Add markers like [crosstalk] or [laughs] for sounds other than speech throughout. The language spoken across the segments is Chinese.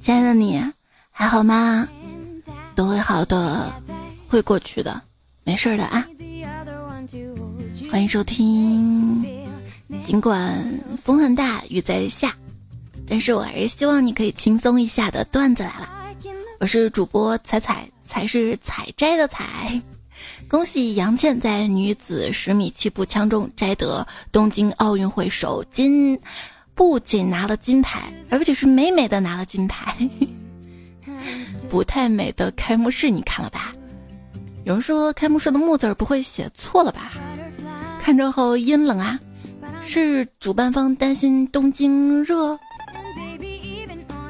亲爱的你，还好吗？都会好的，会过去的，没事的啊。欢迎收听。尽管风很大，雨在下，但是我还是希望你可以轻松一下的段子来了。我是主播彩彩，才是采摘的采。恭喜杨倩在女子十米气步枪中摘得东京奥运会首金，不仅拿了金牌，而且是美美的拿了金牌。[laughs] 不太美的开幕式你看了吧？有人说开幕式的幕字不会写错了吧？看着好阴冷啊！是主办方担心东京热。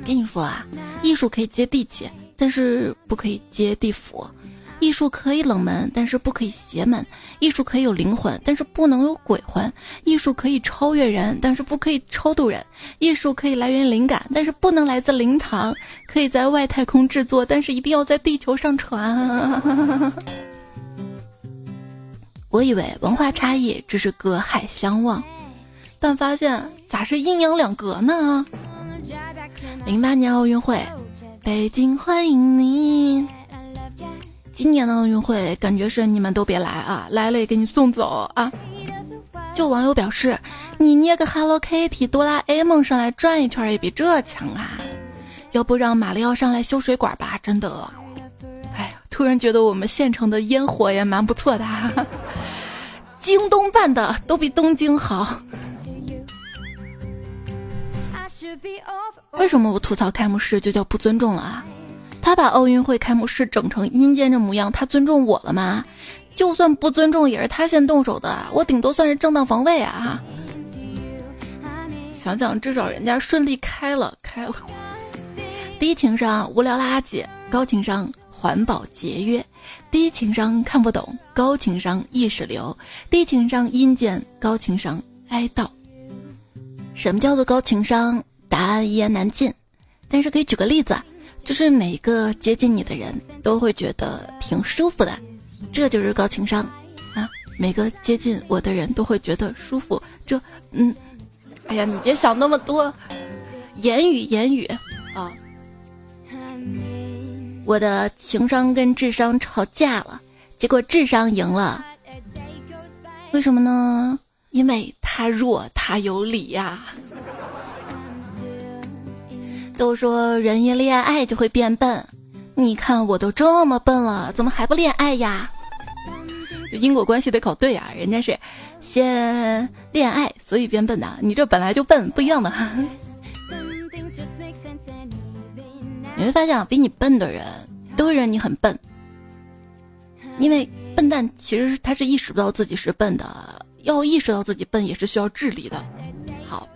跟你说啊，艺术可以接地气，但是不可以接地府。艺术可以冷门，但是不可以邪门；艺术可以有灵魂，但是不能有鬼魂；艺术可以超越人，但是不可以超度人；艺术可以来源灵感，但是不能来自灵堂；可以在外太空制作，但是一定要在地球上传。我以为文化差异只是隔海相望，但发现咋是阴阳两隔呢？零八年奥运会，北京欢迎你。今年的奥运会感觉是你们都别来啊，来了也给你送走啊！就网友表示，你捏个 Hello Kitty、哆啦 A 梦上来转一圈也比这强啊！要不让马里奥上来修水管吧？真的，哎呀，突然觉得我们县城的烟火也蛮不错的，京东办的都比东京好。为什么我吐槽开幕式就叫不尊重了啊？他把奥运会开幕式整成阴间这模样，他尊重我了吗？就算不尊重，也是他先动手的，我顶多算是正当防卫啊！想想至少人家顺利开了，开了。低情商无聊垃圾，高情商环保节约，低情商看不懂，高情商意识流，低情商阴间，高情商哀悼。什么叫做高情商？答案一言难尽，但是可以举个例子。就是每个接近你的人都会觉得挺舒服的，这就是高情商啊！每个接近我的人都会觉得舒服，这嗯，哎呀，你别想那么多，言语言语啊！我的情商跟智商吵架了，结果智商赢了，为什么呢？因为他弱，他有理呀。都说人一恋爱就会变笨，你看我都这么笨了，怎么还不恋爱呀？因果关系得搞对啊，人家是先恋爱所以变笨的，你这本来就笨，不一样的。[laughs] 你会发现，比你笨的人都会认你很笨，因为笨蛋其实他是意识不到自己是笨的，要意识到自己笨也是需要智力的。好，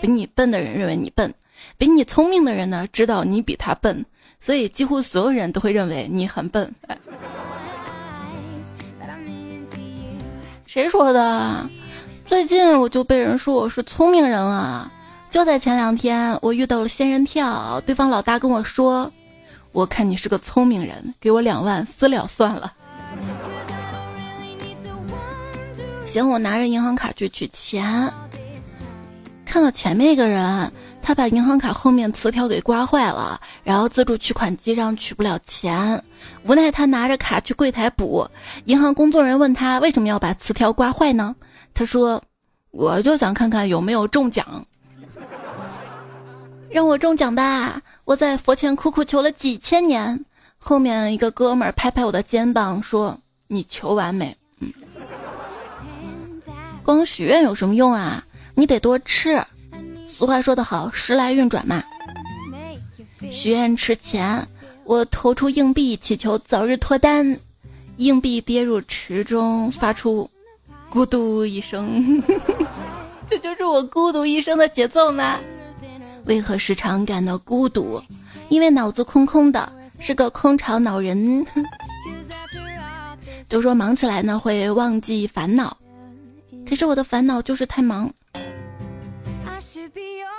比你笨的人认为你笨。比你聪明的人呢，知道你比他笨，所以几乎所有人都会认为你很笨。谁说的？最近我就被人说我是聪明人了。就在前两天，我遇到了仙人跳，对方老大跟我说：“我看你是个聪明人，给我两万私了算了。”行，我拿着银行卡去取钱，看到前面一个人。他把银行卡后面磁条给刮坏了，然后自助取款机上取不了钱，无奈他拿着卡去柜台补。银行工作人员问他为什么要把磁条刮坏呢？他说：“我就想看看有没有中奖，[laughs] 让我中奖吧！我在佛前苦苦求了几千年。”后面一个哥们儿拍拍我的肩膀说：“你求完没？嗯，光许愿有什么用啊？你得多吃。”俗话说得好，时来运转嘛。许愿池前，我投出硬币，祈求早日脱单。硬币跌入池中，发出“咕嘟”一声，[laughs] 这就是我孤独一生的节奏吗？为何时常感到孤独？因为脑子空空的，是个空巢老人。[laughs] 都说忙起来呢会忘记烦恼，可是我的烦恼就是太忙。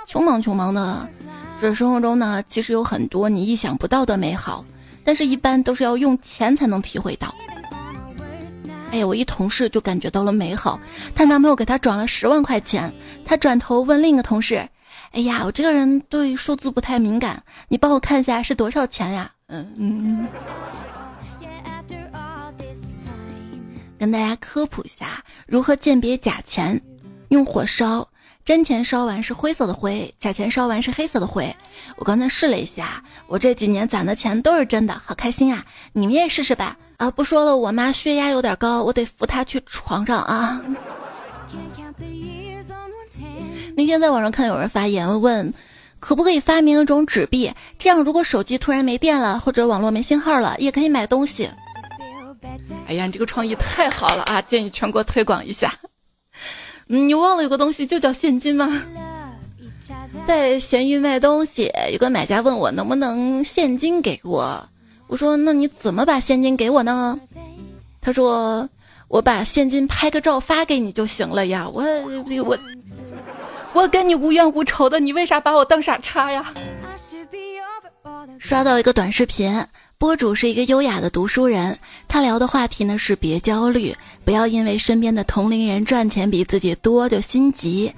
穷忙穷忙的，这生活中呢，其实有很多你意想不到的美好，但是一般都是要用钱才能体会到。哎呀，我一同事就感觉到了美好，她男朋友给她转了十万块钱，她转头问另一个同事：“哎呀，我这个人对数字不太敏感，你帮我看一下是多少钱呀？嗯嗯。跟大家科普一下如何鉴别假钱，用火烧，真钱烧完是灰色的灰，假钱烧完是黑色的灰。我刚才试了一下，我这几年攒的钱都是真的，好开心啊！你们也试试吧。啊，不说了，我妈血压有点高，我得扶她去床上啊。[laughs] 那天在网上看有人发言问，可不可以发明一种纸币？这样如果手机突然没电了，或者网络没信号了，也可以买东西。哎呀，你这个创意太好了啊！建议全国推广一下。你忘了有个东西就叫现金吗？[laughs] 在闲鱼卖东西，有个买家问我能不能现金给我，我说那你怎么把现金给我呢？他说我把现金拍个照发给你就行了呀。我我。我跟你无冤无仇的，你为啥把我当傻叉呀？刷到一个短视频，播主是一个优雅的读书人，他聊的话题呢是别焦虑，不要因为身边的同龄人赚钱比自己多就心急，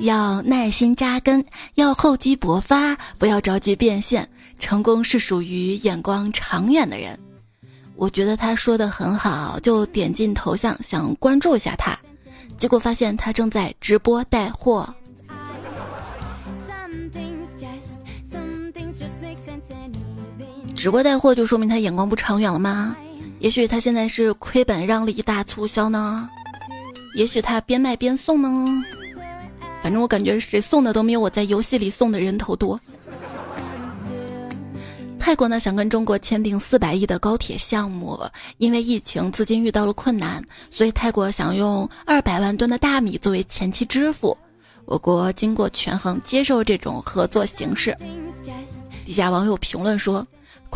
要耐心扎根，要厚积薄发，不要着急变现。成功是属于眼光长远的人。我觉得他说的很好，就点进头像想关注一下他，结果发现他正在直播带货。直播带货就说明他眼光不长远了吗？也许他现在是亏本让利大促销呢，也许他边卖边送呢。反正我感觉谁送的都没有我在游戏里送的人头多。泰国呢想跟中国签订四百亿的高铁项目，因为疫情资金遇到了困难，所以泰国想用二百万吨的大米作为前期支付。我国经过权衡接受这种合作形式。底下网友评论说。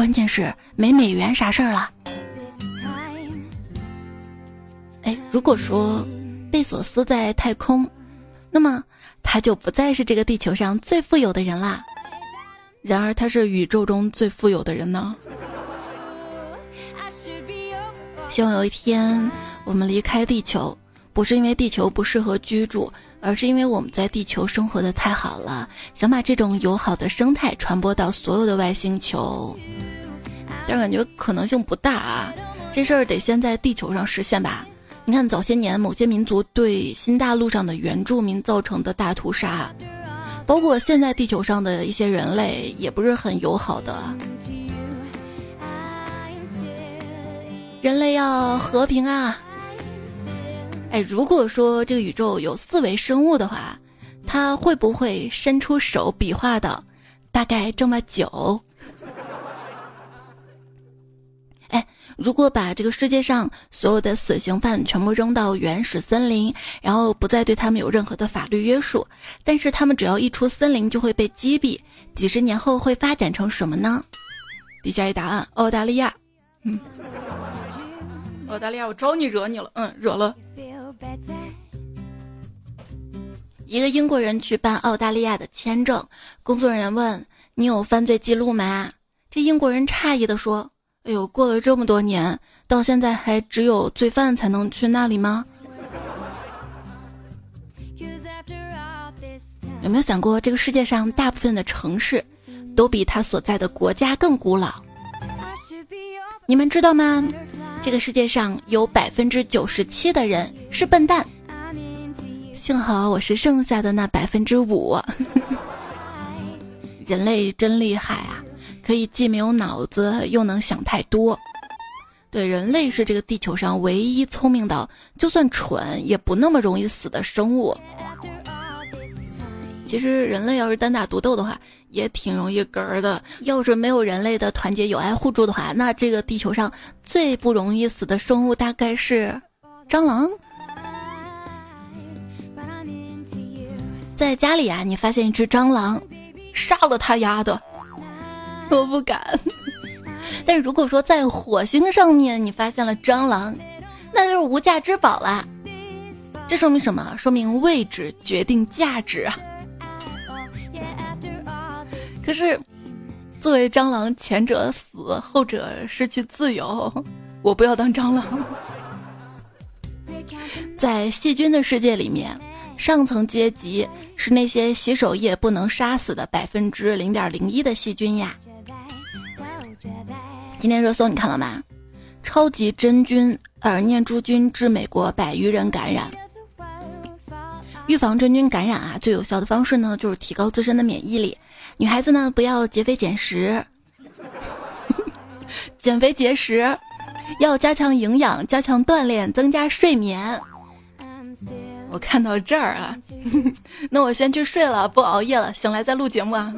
关键是没美元啥事儿了。哎，如果说贝索斯在太空，那么他就不再是这个地球上最富有的人啦。然而他是宇宙中最富有的人呢。希望有一天我们离开地球，不是因为地球不适合居住，而是因为我们在地球生活的太好了，想把这种友好的生态传播到所有的外星球。但感觉可能性不大啊，这事儿得先在地球上实现吧。你看早些年某些民族对新大陆上的原住民造成的大屠杀，包括现在地球上的一些人类也不是很友好的。人类要和平啊！哎，如果说这个宇宙有四维生物的话，他会不会伸出手比划的大概这么久？[laughs] 哎如果把这个世界上所有的死刑犯全部扔到原始森林，然后不再对他们有任何的法律约束，但是他们只要一出森林就会被击毙，几十年后会发展成什么呢？底下一答案：澳大利亚。嗯，澳大利亚，我招你惹你了？嗯，惹了。一个英国人去办澳大利亚的签证，工作人员问：“你有犯罪记录吗？”这英国人诧异的说。哎呦，过了这么多年，到现在还只有罪犯才能去那里吗？有没有想过，这个世界上大部分的城市，都比他所在的国家更古老？你们知道吗？这个世界上有百分之九十七的人是笨蛋，幸好我是剩下的那百分之五。[laughs] 人类真厉害啊！可以既没有脑子又能想太多，对，人类是这个地球上唯一聪明到就算蠢也不那么容易死的生物。其实人类要是单打独斗的话，也挺容易嗝儿的。要是没有人类的团结友爱互助的话，那这个地球上最不容易死的生物大概是蟑螂。在家里啊，你发现一只蟑螂，杀了它丫的。我不敢，[laughs] 但如果说在火星上面你发现了蟑螂，那就是无价之宝啦。这说明什么？说明位置决定价值啊。可是，作为蟑螂，前者死，后者失去自由，我不要当蟑螂。在细菌的世界里面，上层阶级是那些洗手液不能杀死的百分之零点零一的细菌呀。今天热搜你看了吗？超级真菌耳念珠菌致美国百余人感染。预防真菌感染啊，最有效的方式呢，就是提高自身的免疫力。女孩子呢，不要节肥减食，[laughs] 减肥节食，要加强营养，加强锻炼，增加睡眠。我看到这儿啊，[laughs] 那我先去睡了，不熬夜了，醒来再录节目啊。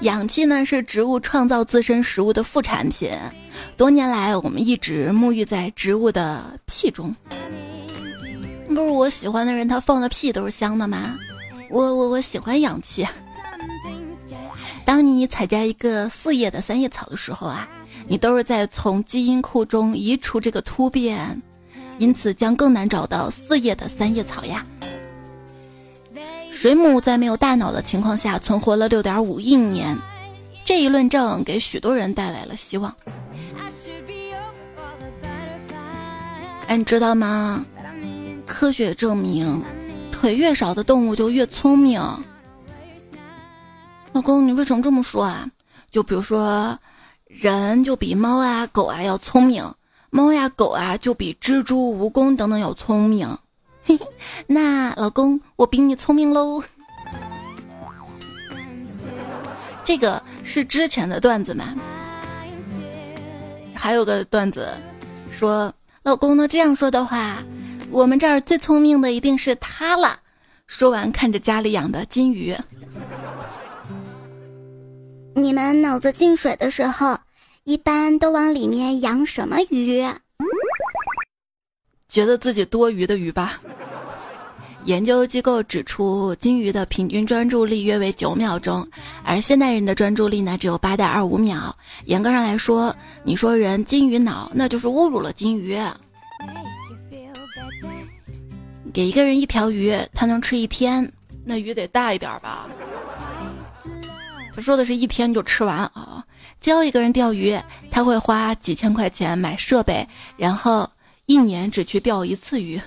氧气呢是植物创造自身食物的副产品，多年来我们一直沐浴在植物的屁中。不是我喜欢的人，他放的屁都是香的吗？我我我喜欢氧气。[laughs] 当你采摘一个四叶的三叶草的时候啊，你都是在从基因库中移除这个突变，因此将更难找到四叶的三叶草呀。水母在没有大脑的情况下存活了六点五亿年，这一论证给许多人带来了希望。哎，你知道吗？科学证明，腿越少的动物就越聪明。老公，你为什么这么说啊？就比如说，人就比猫啊、狗啊要聪明，猫呀、狗啊就比蜘蛛、蜈蚣等等要聪明。那老公，我比你聪明喽。这个是之前的段子嘛？还有个段子，说老公呢这样说的话。我们这儿最聪明的一定是他了。说完，看着家里养的金鱼。你们脑子进水的时候，一般都往里面养什么鱼？觉得自己多余的鱼吧。研究机构指出，金鱼的平均专注力约为九秒钟，而现代人的专注力呢只有八点二五秒。严格上来说，你说人金鱼脑，那就是侮辱了金鱼。给一个人一条鱼，他能吃一天，那鱼得大一点吧？他说的是一天就吃完啊。教一个人钓鱼，他会花几千块钱买设备，然后一年只去钓一次鱼。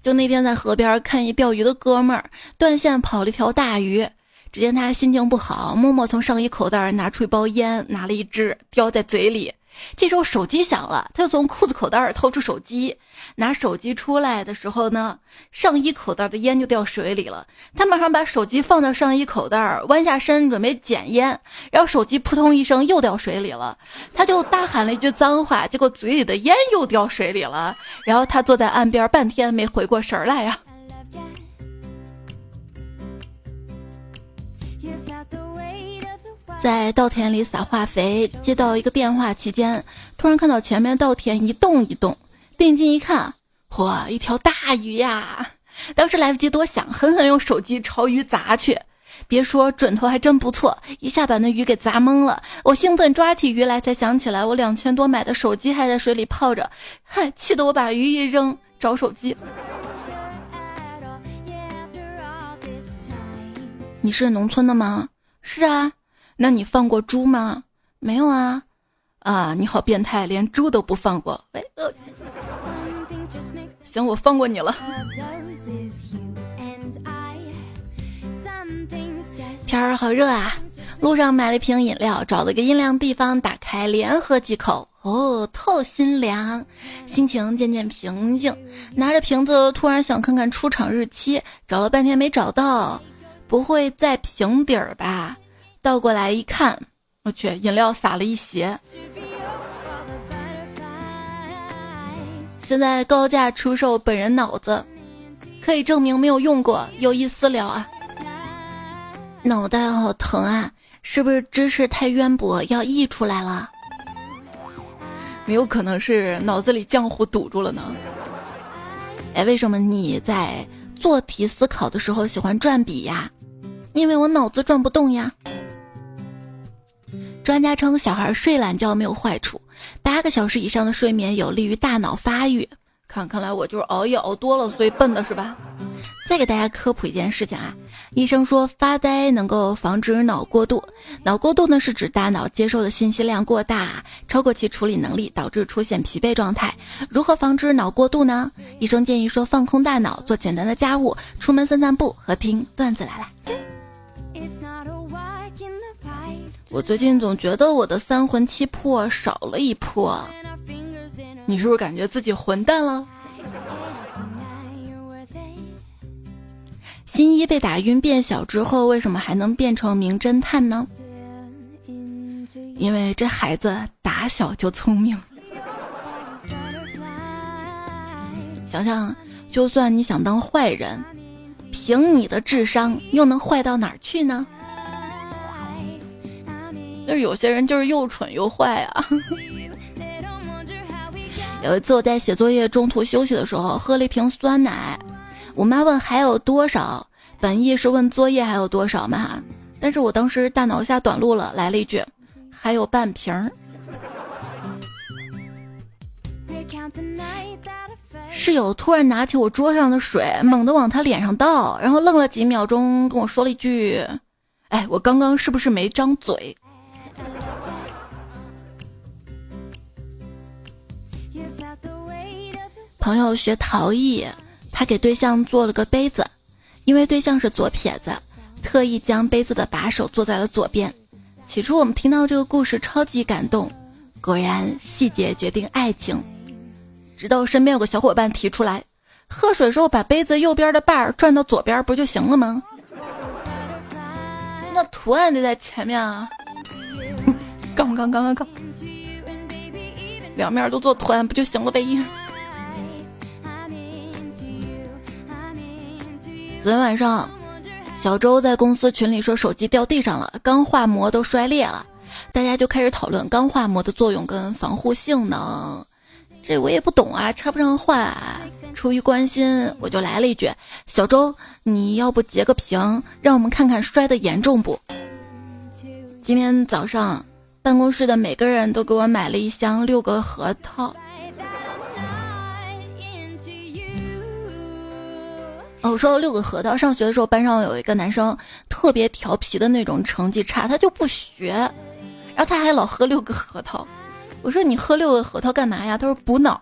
就那天在河边看一钓鱼的哥们儿，断线跑了一条大鱼，只见他心情不好，默默从上衣口袋拿出一包烟，拿了一支叼在嘴里。这时候手机响了，他就从裤子口袋掏出手机，拿手机出来的时候呢，上衣口袋的烟就掉水里了。他马上把手机放到上衣口袋，弯下身准备捡烟，然后手机扑通一声又掉水里了。他就大喊了一句脏话，结果嘴里的烟又掉水里了。然后他坐在岸边半天没回过神来呀。在稻田里撒化肥，接到一个电话期间，突然看到前面稻田一动一动，定睛一看，嚯，一条大鱼呀！[laughs] 当时来不及多想，狠狠用手机朝鱼砸去。别说准头还真不错，一下把那鱼给砸懵了。我兴奋抓起鱼来，才想起来我两千多买的手机还在水里泡着，嗨，气得我把鱼一扔，找手机。[laughs] 你是农村的吗？是啊。那你放过猪吗？没有啊，啊，你好变态，连猪都不放过。喂，呃，行，我放过你了。天儿好热啊，路上买了一瓶饮料，找了个阴凉地方打开，连喝几口，哦，透心凉，心情渐渐平静。拿着瓶子，突然想看看出厂日期，找了半天没找到，不会在瓶底儿吧？倒过来一看，我去，饮料洒了一鞋。现在高价出售本人脑子，可以证明没有用过，有意私聊啊！脑袋好疼啊，是不是知识太渊博要溢出来了？没有可能是脑子里浆糊堵住了呢。哎，为什么你在做题思考的时候喜欢转笔呀？因为我脑子转不动呀。专家称，小孩睡懒觉没有坏处，八个小时以上的睡眠有利于大脑发育。看，看来我就是熬夜熬多了，所以笨的是吧？再给大家科普一件事情啊，医生说发呆能够防止脑过度。脑过度呢是指大脑接受的信息量过大，超过其处理能力，导致出现疲惫状态。如何防止脑过度呢？医生建议说放空大脑，做简单的家务，出门散散步和听段子来来。我最近总觉得我的三魂七魄少了一魄，你是不是感觉自己混蛋了？新一被打晕变小之后，为什么还能变成名侦探呢？因为这孩子打小就聪明。想想，就算你想当坏人，凭你的智商又能坏到哪儿去呢？有些人就是又蠢又坏啊。[laughs] 有一次我在写作业中途休息的时候，喝了一瓶酸奶。我妈问还有多少，本意是问作业还有多少嘛，但是我当时大脑一下短路了，来了一句还有半瓶儿。室友突然拿起我桌上的水，猛地往他脸上倒，然后愣了几秒钟，跟我说了一句：“哎，我刚刚是不是没张嘴？”朋友学陶艺。他给对象做了个杯子，因为对象是左撇子，特意将杯子的把手做在了左边。起初我们听到这个故事超级感动，果然细节决定爱情。直到身边有个小伙伴提出来，喝水时候把杯子右边的把儿转到左边不就行了吗？那图案得在前面啊！杠杠杠杠杠，两面都做图案不就行了呗？昨天晚上，小周在公司群里说手机掉地上了，钢化膜都摔裂了，大家就开始讨论钢化膜的作用跟防护性能。这我也不懂啊，插不上话。出于关心，我就来了一句：“小周，你要不截个屏，让我们看看摔的严重不？”今天早上，办公室的每个人都给我买了一箱六个核桃。哦，说六个核桃，上学的时候班上有一个男生特别调皮的那种，成绩差，他就不学，然后他还老喝六个核桃。我说你喝六个核桃干嘛呀？他说补脑。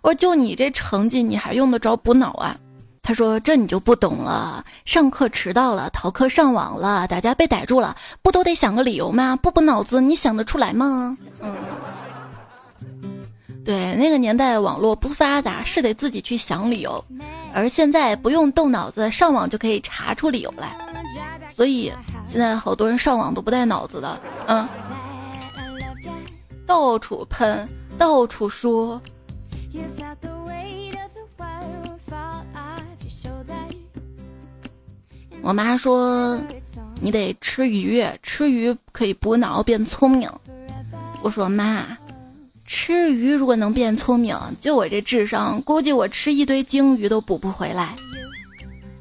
我说就你这成绩，你还用得着补脑啊？他说这你就不懂了，上课迟到了，逃课上网了，打架被逮住了，不都得想个理由吗？不补脑子，你想得出来吗？嗯。对，那个年代网络不发达，是得自己去想理由，而现在不用动脑子，上网就可以查出理由来。所以现在好多人上网都不带脑子的，嗯，到处喷，到处说。我妈说，你得吃鱼，吃鱼可以补脑变聪明。我说妈。吃鱼如果能变聪明，就我这智商，估计我吃一堆鲸鱼都补不回来。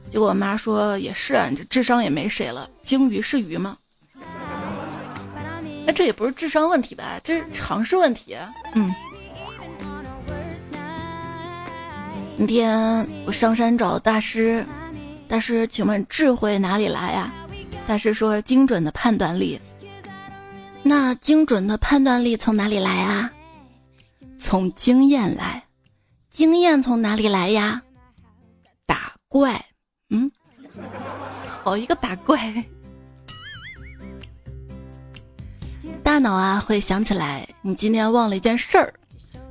结果我妈说也是啊，你这智商也没谁了，鲸鱼是鱼吗？[laughs] 那这也不是智商问题吧，这是常识问题。嗯。那天我上山找大师，大师，请问智慧哪里来呀？大师说精准的判断力。那精准的判断力从哪里来啊？从经验来，经验从哪里来呀？打怪，嗯，好一个打怪。大脑啊会想起来你今天忘了一件事儿，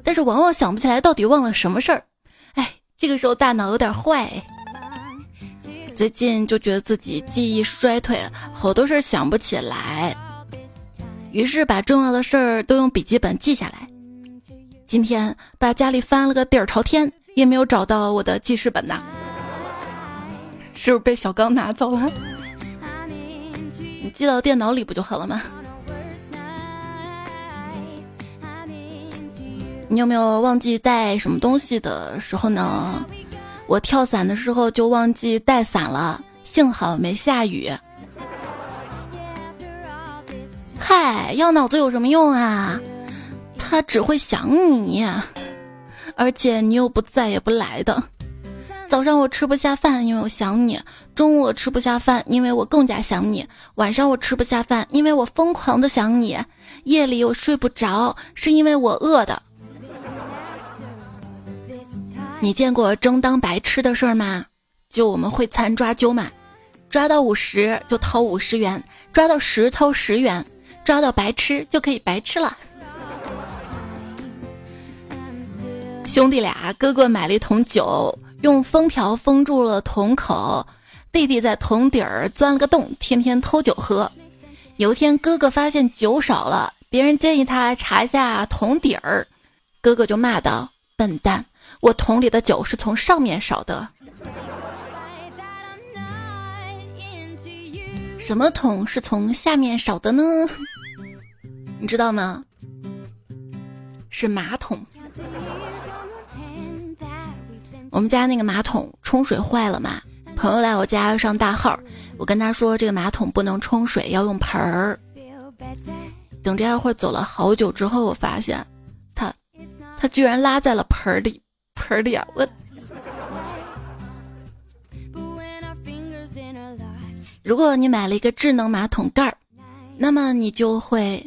但是往往想不起来到底忘了什么事儿。哎，这个时候大脑有点坏。最近就觉得自己记忆衰退，好多事儿想不起来，于是把重要的事儿都用笔记本记下来。今天把家里翻了个底儿朝天，也没有找到我的记事本呐，是不是被小刚拿走了？你记到电脑里不就好了吗？你有没有忘记带什么东西的时候呢？我跳伞的时候就忘记带伞了，幸好没下雨。嗨，要脑子有什么用啊？他只会想你，而且你又不在也不来的。早上我吃不下饭，因为我想你；中午我吃不下饭，因为我更加想你；晚上我吃不下饭，因为我疯狂的想你；夜里我睡不着，是因为我饿的。你见过争当白痴的事儿吗？就我们会餐抓阄嘛，抓到五十就掏五十元，抓到十掏十元，抓到白痴就可以白吃了。兄弟俩，哥哥买了一桶酒。用封条封住了桶口，弟弟在桶底儿钻了个洞，天天偷酒喝。有一天，哥哥发现酒少了，别人建议他查一下桶底儿，哥哥就骂道：“笨蛋，我桶里的酒是从上面少的。”什么桶是从下面少的呢？你知道吗？是马桶。我们家那个马桶冲水坏了嘛？朋友来我家要上大号，我跟他说这个马桶不能冲水，要用盆儿。等这会儿走了好久之后，我发现他他居然拉在了盆儿里，盆儿里啊！我如果你买了一个智能马桶盖儿，那么你就会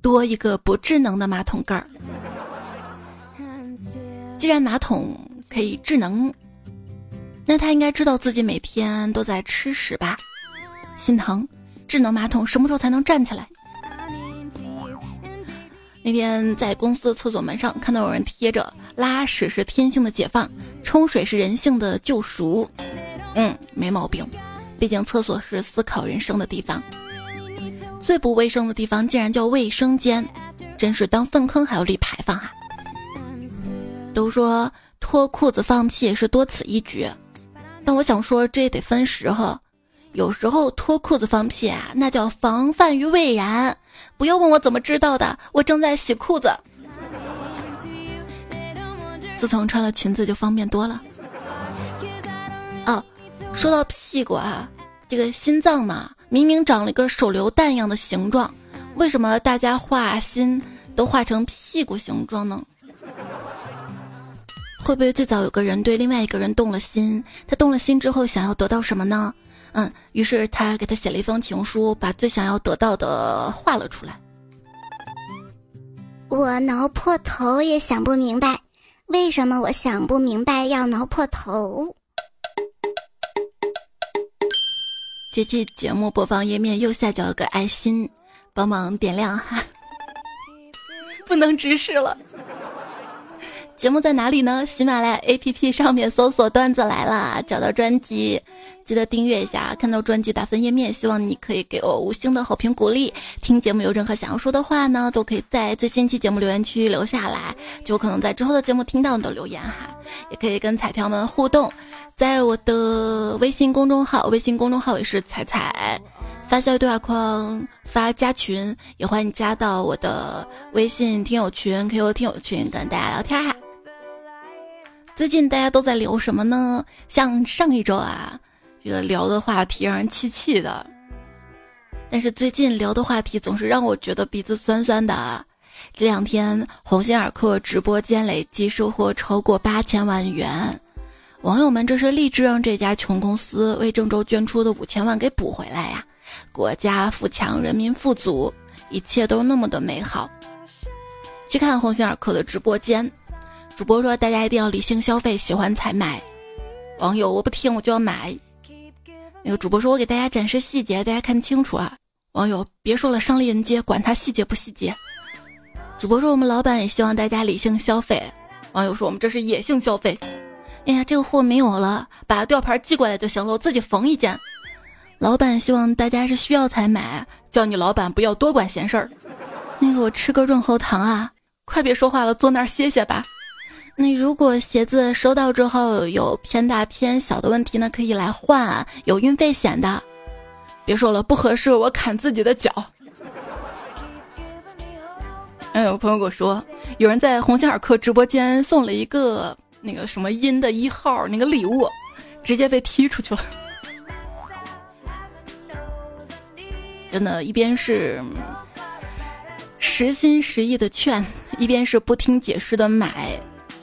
多一个不智能的马桶盖儿。既然马桶。可以智能，那他应该知道自己每天都在吃屎吧？心疼，智能马桶什么时候才能站起来？那天在公司厕所门上看到有人贴着“拉屎是天性的解放，冲水是人性的救赎”。嗯，没毛病，毕竟厕所是思考人生的地方。最不卫生的地方竟然叫卫生间，真是当粪坑还要立牌坊啊！都说。脱裤子放屁是多此一举，但我想说这也得分时候。有时候脱裤子放屁啊，那叫防范于未然。不要问我怎么知道的，我正在洗裤子。自从穿了裙子就方便多了。哦，说到屁股啊，这个心脏嘛，明明长了一个手榴弹一样的形状，为什么大家画心都画成屁股形状呢？会不会最早有个人对另外一个人动了心？他动了心之后想要得到什么呢？嗯，于是他给他写了一封情书，把最想要得到的画了出来。我挠破头也想不明白，为什么我想不明白要挠破头？这期节目播放页面右下角有个爱心，帮忙点亮哈。[laughs] 不能直视了。节目在哪里呢？喜马拉雅 APP 上面搜索“段子来了”，找到专辑，记得订阅一下。看到专辑打分页面，希望你可以给我五星的好评鼓励。听节目有任何想要说的话呢，都可以在最新期节目留言区留下来，就可能在之后的节目听到你的留言哈。也可以跟彩票们互动，在我的微信公众号，微信公众号也是彩彩，发消息对话框发加群，也欢迎加到我的微信听友群、QQ 听友群，跟大家聊天哈。最近大家都在聊什么呢？像上一周啊，这个聊的话题让人气气的。但是最近聊的话题总是让我觉得鼻子酸酸的。这两天鸿星尔克直播间累计收获超过八千万元，网友们这是立志让这家穷公司为郑州捐出的五千万给补回来呀！国家富强，人民富足，一切都那么的美好。去看鸿星尔克的直播间。主播说：“大家一定要理性消费，喜欢才买。”网友：“我不听，我就要买。”那个主播说：“我给大家展示细节，大家看清楚啊。”网友：“别说了，上链接，管他细节不细节。”主播说：“我们老板也希望大家理性消费。”网友说：“我们这是野性消费。”哎呀，这个货没有了，把吊牌寄过来就行了，我自己缝一件。老板希望大家是需要才买，叫你老板不要多管闲事儿。那个我吃个润喉糖啊，快别说话了，坐那儿歇歇吧。那如果鞋子收到之后有偏大偏小的问题呢？可以来换，有运费险的。别说了，不合适我砍自己的脚。哎，有朋友跟我说，有人在鸿星尔克直播间送了一个那个什么阴的一号那个礼物，直接被踢出去了。真的，一边是实心实意的劝，一边是不听解释的买。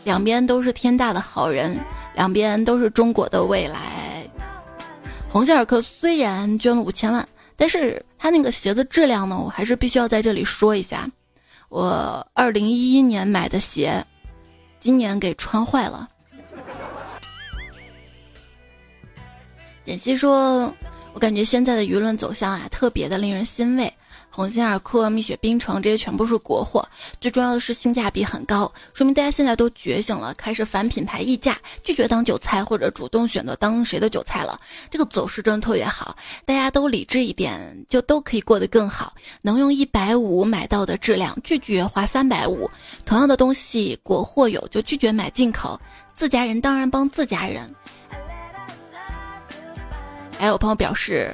两边都是天大的好人，两边都是中国的未来。鸿星尔克虽然捐了五千万，但是他那个鞋子质量呢，我还是必须要在这里说一下。我二零一一年买的鞋，今年给穿坏了。简溪说：“我感觉现在的舆论走向啊，特别的令人欣慰。”鸿星尔克、蜜雪冰城这些全部是国货，最重要的是性价比很高，说明大家现在都觉醒了，开始反品牌溢价，拒绝当韭菜或者主动选择当谁的韭菜了。这个走势真的特别好，大家都理智一点，就都可以过得更好。能用一百五买到的质量，拒绝花三百五。同样的东西，国货有就拒绝买进口，自家人当然帮自家人。还有朋友表示。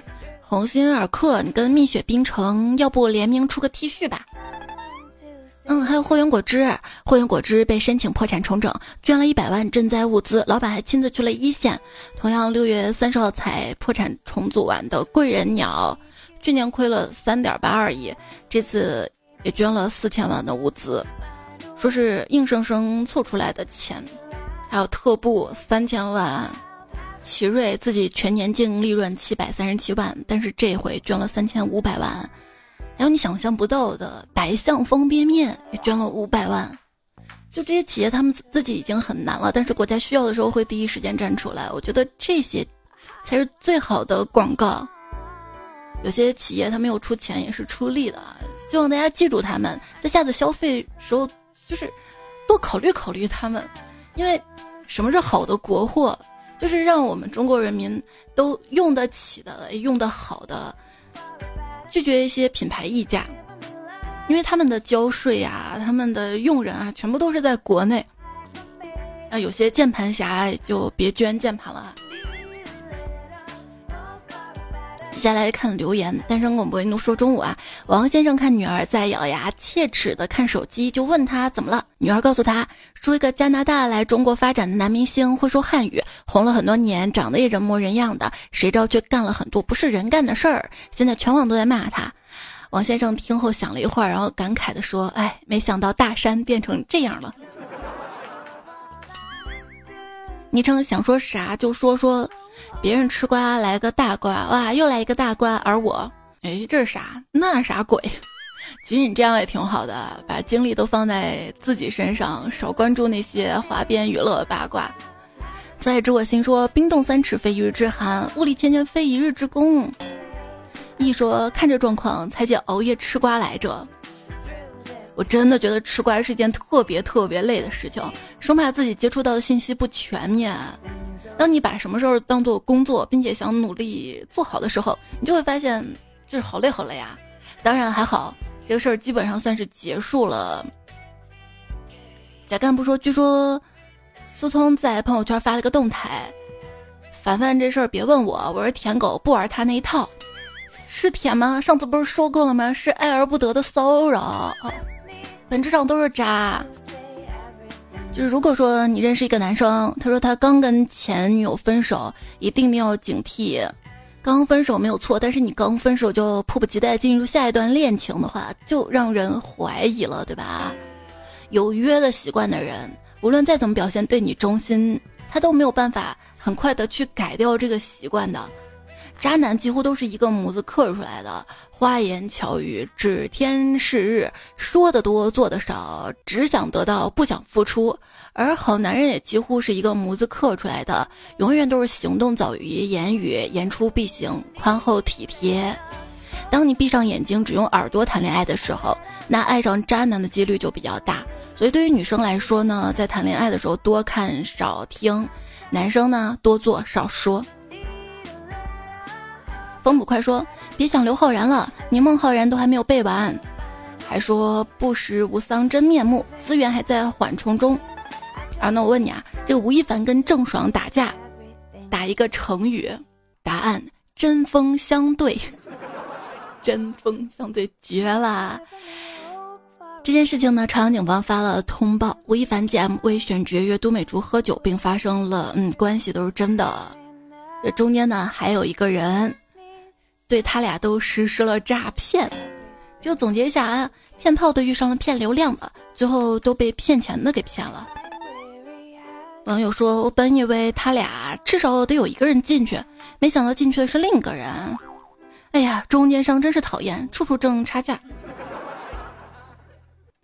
鸿星尔克，你跟蜜雪冰城要不联名出个 T 恤吧？嗯，还有汇源果汁，汇源果汁被申请破产重整，捐了一百万赈灾物资，老板还亲自去了一线。同样，六月三十号才破产重组完的贵人鸟，去年亏了三点八二亿，这次也捐了四千万的物资，说是硬生生凑出来的钱。还有特步三千万。奇瑞自己全年净利润七百三十七万，但是这回捐了三千五百万。还有你想象不到的，白象方便面也捐了五百万。就这些企业，他们自己已经很难了，但是国家需要的时候会第一时间站出来。我觉得这些才是最好的广告。有些企业他没有出钱也是出力的，希望大家记住他们，在下次消费时候就是多考虑考虑他们，因为什么是好的国货？就是让我们中国人民都用得起的、用得好的，拒绝一些品牌溢价，因为他们的交税啊、他们的用人啊，全部都是在国内。啊，有些键盘侠就别捐键盘了。接下来看留言，单身广播一怒说中午啊，王先生看女儿在咬牙切齿的看手机，就问他怎么了。女儿告诉他，说一个加拿大来中国发展的男明星会说汉语，红了很多年，长得也人模人样的，谁知道却干了很多不是人干的事儿。现在全网都在骂他。王先生听后想了一会儿，然后感慨的说：“哎，没想到大山变成这样了。”昵称想说啥就说说。别人吃瓜来个大瓜，哇，又来一个大瓜，而我，哎，这是啥？那啥鬼？其实你这样也挺好的，把精力都放在自己身上，少关注那些花边娱乐八卦。在知我心说：冰冻三尺非一日之寒，物力千年非一日之功。一说看这状况，才姐熬夜吃瓜来着。我真的觉得吃瓜是一件特别特别累的事情，生怕自己接触到的信息不全面。当你把什么时候当做工作，并且想努力做好的时候，你就会发现这是好累好累啊！当然还好，这个事儿基本上算是结束了。贾干部说：“据说思聪在朋友圈发了个动态，凡凡这事儿别问我，我是舔狗，不玩他那一套。是舔吗？上次不是说过了吗？是爱而不得的骚扰，本质上都是渣。”就是如果说你认识一个男生，他说他刚跟前女友分手，一定要警惕。刚分手没有错，但是你刚分手就迫不及待进入下一段恋情的话，就让人怀疑了，对吧？有约的习惯的人，无论再怎么表现对你忠心，他都没有办法很快的去改掉这个习惯的。渣男几乎都是一个模子刻出来的，花言巧语，指天誓日，说的多，做的少，只想得到，不想付出。而好男人也几乎是一个模子刻出来的，永远都是行动早于言语，言出必行，宽厚体贴。当你闭上眼睛，只用耳朵谈恋爱的时候，那爱上渣男的几率就比较大。所以对于女生来说呢，在谈恋爱的时候多看少听，男生呢多做少说。风捕快说：“别想刘昊然了，你孟浩然都还没有背完。”还说：“不识吴桑真面目，资源还在缓冲中。”啊，那我问你啊，这个吴亦凡跟郑爽打架，打一个成语，答案针锋相对。[laughs] 针锋相对绝了！这件事情呢，朝阳警方发了通报，吴亦凡 GM 为选角约都美竹喝酒，并发生了嗯关系都是真的。这中间呢，还有一个人。对他俩都实施了诈骗，就总结一下啊，骗炮的遇上了骗流量的，最后都被骗钱的给骗了。网友说：“我本以为他俩至少得有一个人进去，没想到进去的是另一个人。哎呀，中间商真是讨厌，处处挣差价。”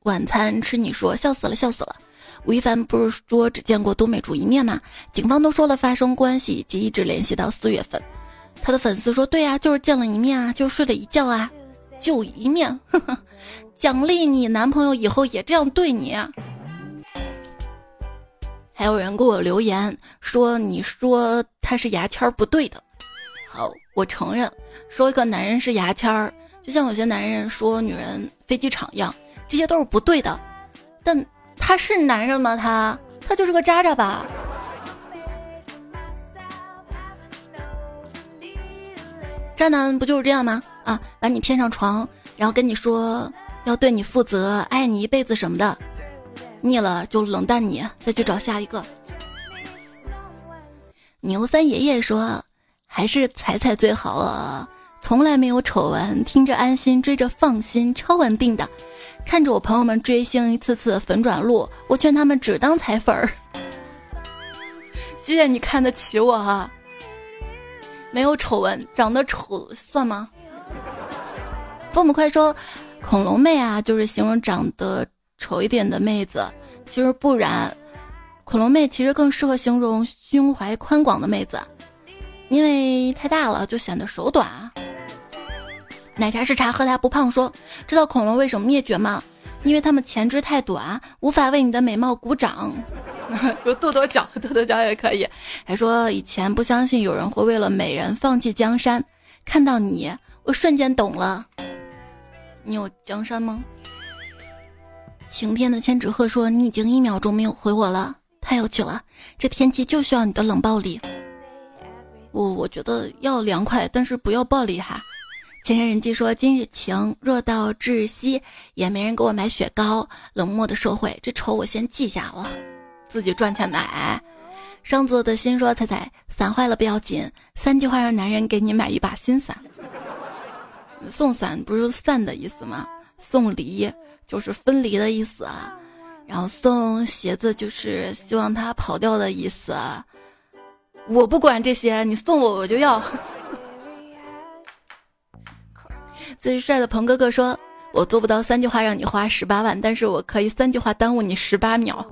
晚餐吃你说笑死了，笑死了。吴亦凡不是说只见过多美竹一面吗？警方都说了发生关系以及一直联系到四月份。他的粉丝说：“对呀，就是见了一面啊，就睡了一觉啊，就一面，[laughs] 奖励你男朋友以后也这样对你。”还有人给我留言说：“你说他是牙签儿不对的。”好，我承认，说一个男人是牙签儿，就像有些男人说女人飞机场一样，这些都是不对的。但他是男人吗？他他就是个渣渣吧？渣男不就是这样吗？啊，把你骗上床，然后跟你说要对你负责，爱你一辈子什么的。腻了就冷淡你，再去找下一个。牛三爷爷说：“还是彩彩最好了，从来没有丑闻，听着安心，追着放心，超稳定的。看着我朋友们追星一次次粉转路，我劝他们只当彩粉儿。谢谢你看得起我哈。没有丑闻，长得丑算吗？父母快说，恐龙妹啊，就是形容长得。”丑一点的妹子，其实不然，恐龙妹其实更适合形容胸怀宽广的妹子，因为太大了就显得手短。奶茶是茶，喝它不胖。说知道恐龙为什么灭绝吗？因为它们前肢太短，无法为你的美貌鼓掌。[laughs] 有跺跺脚，跺跺脚也可以。还说以前不相信有人会为了美人放弃江山，看到你，我瞬间懂了。你有江山吗？晴天的千纸鹤说：“你已经一秒钟没有回我了，太有趣了。这天气就需要你的冷暴力。我我觉得要凉快，但是不要暴力哈。”前山人记说：“今日晴，热到窒息，也没人给我买雪糕。冷漠的社会，这仇我先记下了，自己赚钱买。”上座的心说：“彩彩，伞坏了不要紧，三句话让男人给你买一把新伞。送伞不是散的意思吗？送离。”就是分离的意思啊，然后送鞋子就是希望他跑掉的意思。我不管这些，你送我我就要。[laughs] 最帅的鹏哥哥说：“我做不到三句话让你花十八万，但是我可以三句话耽误你十八秒。”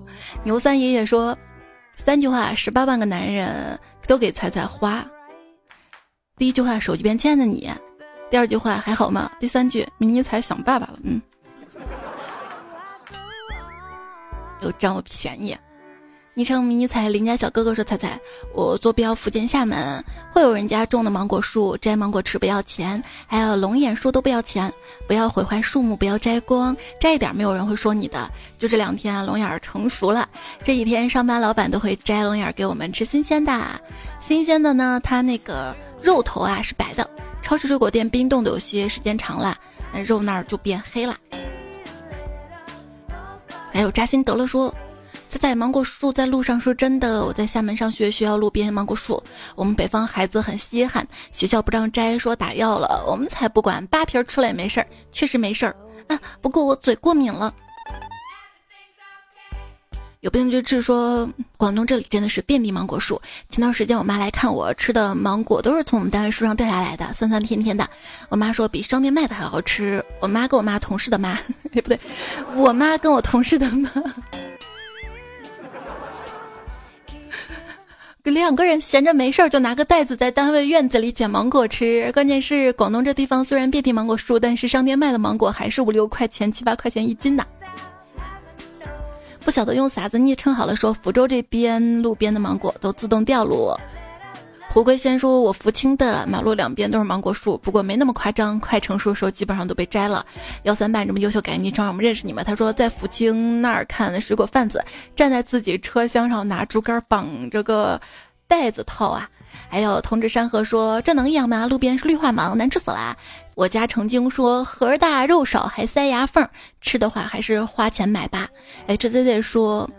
牛三爷爷说：“三句话十八万个男人都给彩彩花。”第一句话手机边亲爱的你，第二句话还好吗？第三句迷你彩想爸爸了，嗯。又占我便宜，昵称迷你彩邻家小哥哥说：“彩彩，我坐标福建厦门，会有人家种的芒果树，摘芒果吃不要钱，还有龙眼树都不要钱，不要毁坏树木，不要摘光，摘一点没有人会说你的。就这两天龙眼成熟了，这几天上班老板都会摘龙眼给我们吃新鲜的，新鲜的呢，它那个肉头啊是白的，超市水果店冰冻的有些时间长了，那肉那儿就变黑了。”还有扎心得了说，在芒果树在路上说真的，我在厦门上学，学校路边芒果树，我们北方孩子很稀罕，学校不让摘，说打药了，我们才不管，扒皮吃了也没事儿，确实没事儿啊。不过我嘴过敏了。有病就治，说广东这里真的是遍地芒果树。前段时间我妈来看我吃的芒果，都是从我们单位树上掉下来的，酸酸甜甜的。我妈说比商店卖的还好吃。我妈跟我妈同事的妈，[laughs] 哎不对，我妈跟我同事的妈，两个人闲着没事儿就拿个袋子在单位院子里捡芒果吃。关键是广东这地方虽然遍地芒果树，但是商店卖的芒果还是五六块钱、七八块钱一斤的。不晓得用啥子昵称好了，说福州这边路边的芒果都自动掉落。胡龟先说，我福清的马路两边都是芒果树，不过没那么夸张，快成熟的时候基本上都被摘了。幺三八这么优秀，改昵称让我们认识你们。他说在福清那儿看水果贩子站在自己车厢上拿竹竿绑着个袋子套啊。还有同志山河说：“这能一样吗？路边是绿化芒，难吃死了。”我家成精说：“核大肉少还塞牙缝，吃的话还是花钱买吧。”哎，这 Z Z 说：“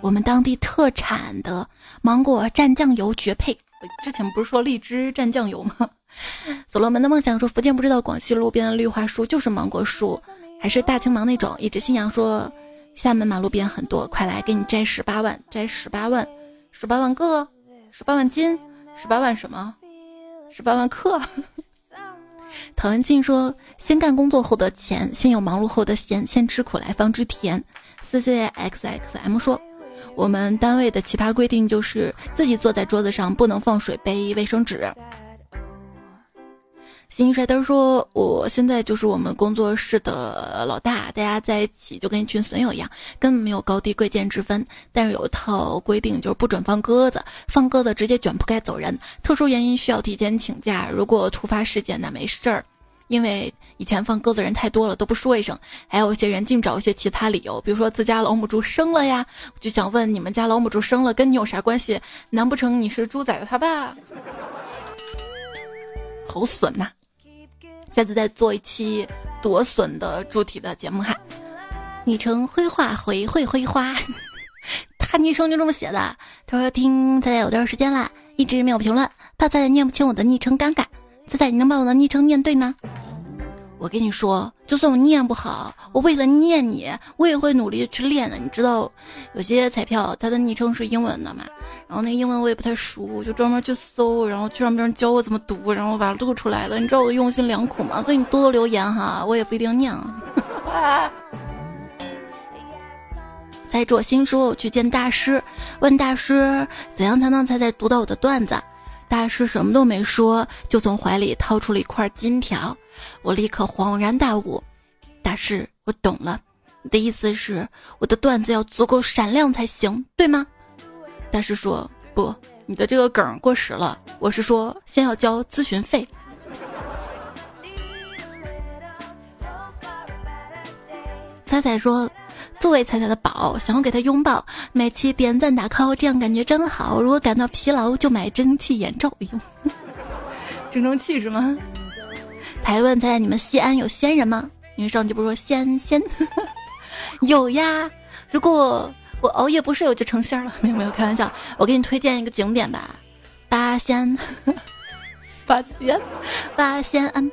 我们当地特产的芒果蘸酱油绝配。”之前不是说荔枝蘸酱油吗？[laughs] 所罗门的梦想说：“福建不知道广西路边的绿化树就是芒果树，还是大青芒那种。”一直信仰说：“厦门马路边很多，快来给你摘十八万，摘十八万，十八万个，十八万斤，十八万什么？十八万克。[laughs] 唐文静说：“先干工作后的钱，先有忙碌后的闲，先吃苦来方知甜。” C C X X M 说：“我们单位的奇葩规定就是自己坐在桌子上不能放水杯、卫生纸。”新帅灯说：“我现在就是我们工作室的老大，大家在一起就跟一群损友一样，根本没有高低贵贱之分。但是有一套规定，就是不准放鸽子，放鸽子直接卷铺盖走人。特殊原因需要提前请假。如果突发事件，那没事儿，因为以前放鸽子人太多了，都不说一声。还有一些人净找一些奇葩理由，比如说自家老母猪生了呀，就想问你们家老母猪生了跟你有啥关系？难不成你是猪仔的他爸？好损呐！”下次再做一期夺笋的主题的节目哈。昵称灰化回会灰花，[laughs] 他昵称就这么写的。他说听仔仔有段时间了，一直没有评论，怕仔仔念不清我的昵称尴尬。仔仔，你能把我的昵称念对吗？我跟你说，就算我念不好，我为了念你，我也会努力去练的。你知道，有些彩票它的昵称是英文的嘛？然后那英文我也不太熟，我就专门去搜，然后去让别人教我怎么读，然后把它录出来了。你知道我用心良苦吗？所以你多多留言哈，[laughs] 我也不一定念啊。在做新书，去见大师，问大师怎样才能才才读到我的段子。大师什么都没说，就从怀里掏出了一块金条。我立刻恍然大悟，大师，我懂了，你的意思是我的段子要足够闪亮才行，对吗？大师说：“不，你的这个梗过时了。我是说，先要交咨询费。”彩彩说：“作为彩彩的宝，想要给他拥抱，每期点赞打 call，这样感觉真好。如果感到疲劳，就买蒸汽眼罩用。[laughs] 蒸蒸汽是吗？”台问彩彩：“你们西安有仙人吗？因为上期不是说仙仙 [laughs] 有呀？如果……”我熬夜不睡我就成仙了，[laughs] 没有没有开玩笑。我给你推荐一个景点吧，八仙，八仙，八仙庵。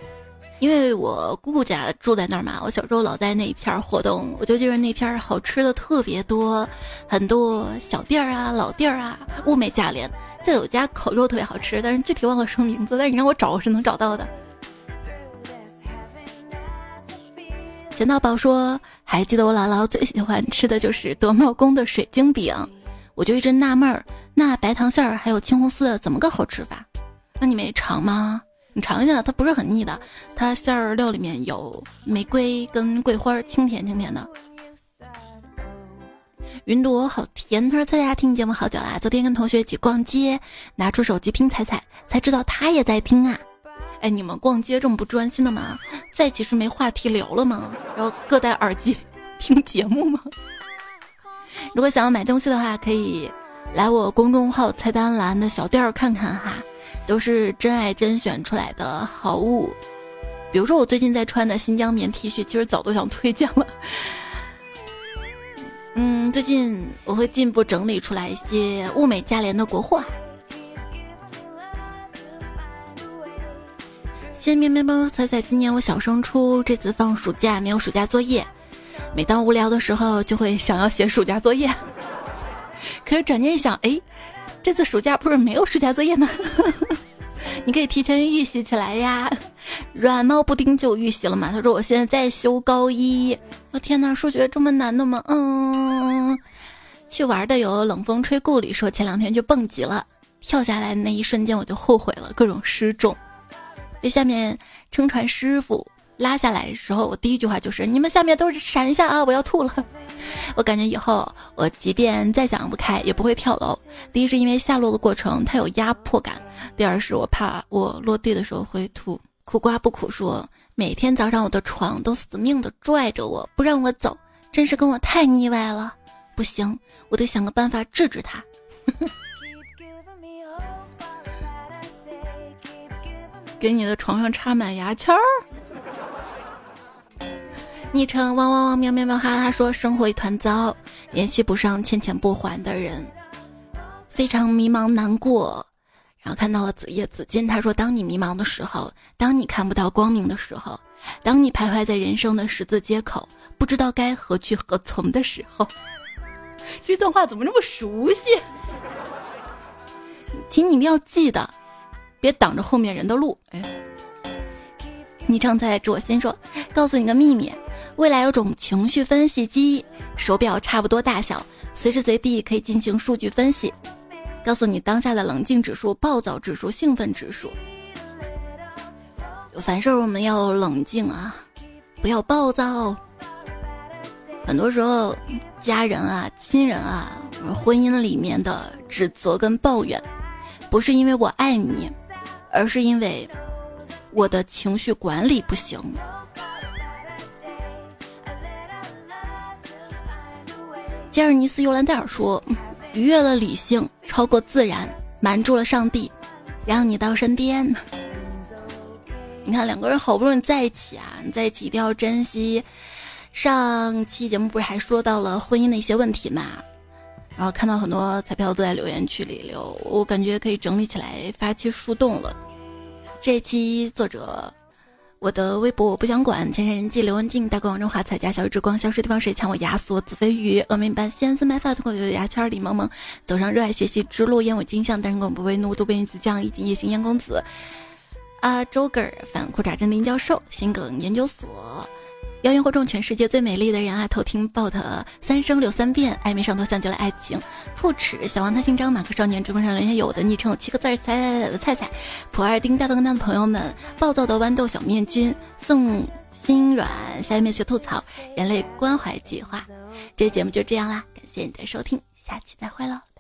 因为我姑姑家住在那儿嘛，我小时候老在那一片儿活动，我就记得那片儿好吃的特别多，很多小店儿啊、老店儿啊，物美价廉。就有家烤肉特别好吃，但是具体忘了什么名字，但是你让我找我是能找到的。钱道宝说：“还记得我姥姥最喜欢吃的就是德茂宫的水晶饼，我就一直纳闷儿，那白糖馅儿还有青红丝怎么个好吃法？那你没尝吗？你尝一下，它不是很腻的，它馅儿料里面有玫瑰跟桂花，清甜清甜的。”云朵好甜，他说：“在家听节目好久啦，昨天跟同学一起逛街，拿出手机听彩彩，才知道他也在听啊。”哎，你们逛街这么不专心的吗？在一起是没话题聊了吗？然后各戴耳机听节目吗？如果想要买东西的话，可以来我公众号菜单栏的小店儿看看哈，都是真爱甄选出来的好物。比如说我最近在穿的新疆棉 T 恤，其实早都想推荐了。[laughs] 嗯，最近我会进一步整理出来一些物美价廉的国货。先面面包彩彩，今年我小升初，这次放暑假没有暑假作业，每当无聊的时候就会想要写暑假作业。[laughs] 可是转念一想，哎，这次暑假不是没有暑假作业吗？[laughs] 你可以提前预习起来呀。软猫布丁就预习了嘛？他说我现在在修高一。我天哪，数学这么难的吗？嗯。去玩的有冷风吹故里说前两天去蹦极了，跳下来那一瞬间我就后悔了，各种失重。被下面撑船师傅拉下来的时候，我第一句话就是：“你们下面都是闪一下啊，我要吐了。[laughs] ”我感觉以后我即便再想不开，也不会跳楼。第一是因为下落的过程它有压迫感，第二是我怕我落地的时候会吐。苦瓜不苦说，每天早上我的床都死命的拽着我不让我走，真是跟我太腻歪了。不行，我得想个办法治治他。[laughs] 给你的床上插满牙签儿。昵称汪汪汪喵喵喵哈哈说生活一团糟，联系不上欠钱不还的人，非常迷茫难过。然后看到了子夜紫金，他说：“当你迷茫的时候，当你看不到光明的时候，当你徘徊在人生的十字街口，不知道该何去何从的时候。”这段话怎么这么熟悉？请你们要记得，别挡着后面人的路。哎，昵称在知我心说，告诉你个秘密，未来有种情绪分析机，手表差不多大小，随时随地可以进行数据分析，告诉你当下的冷静指数、暴躁指数、兴奋指数。凡事我们要冷静啊，不要暴躁。很多时候，家人啊、亲人啊、婚姻里面的指责跟抱怨，不是因为我爱你，而是因为我的情绪管理不行。吉尔尼斯·尤兰戴尔说：“愉悦了理性，超过自然，瞒住了上帝，让你到身边。”你看，两个人好不容易在一起啊，你在一起一定要珍惜。上期节目不是还说到了婚姻的一些问题嘛？然后看到很多彩票都在留言区里留，我感觉可以整理起来发起树洞了。这期作者，我的微博我不想管，前山人迹刘文静，大哥王中华彩家小雨之光，消失地方谁抢我亚索紫飞鱼，峨眉般仙森白发，通过有牙签李萌萌，走上热爱学习之路，烟雾金像，单身狗不为奴，渡边子酱，以及夜行烟公子，啊周根儿反裤衩真林教授，心梗研究所。谣言惑众，全世界最美丽的人啊！偷听 bot 三声柳三遍，暧昧上头像极了爱情。破齿小王他姓张，马克少年追风上留下有的昵称有七个字儿，彩彩彩的菜菜。普二丁大灯蛋的朋友们，暴躁的豌豆小面君，宋心软，下面学吐槽，人类关怀计划。这节目就这样啦，感谢你的收听，下期再会喽。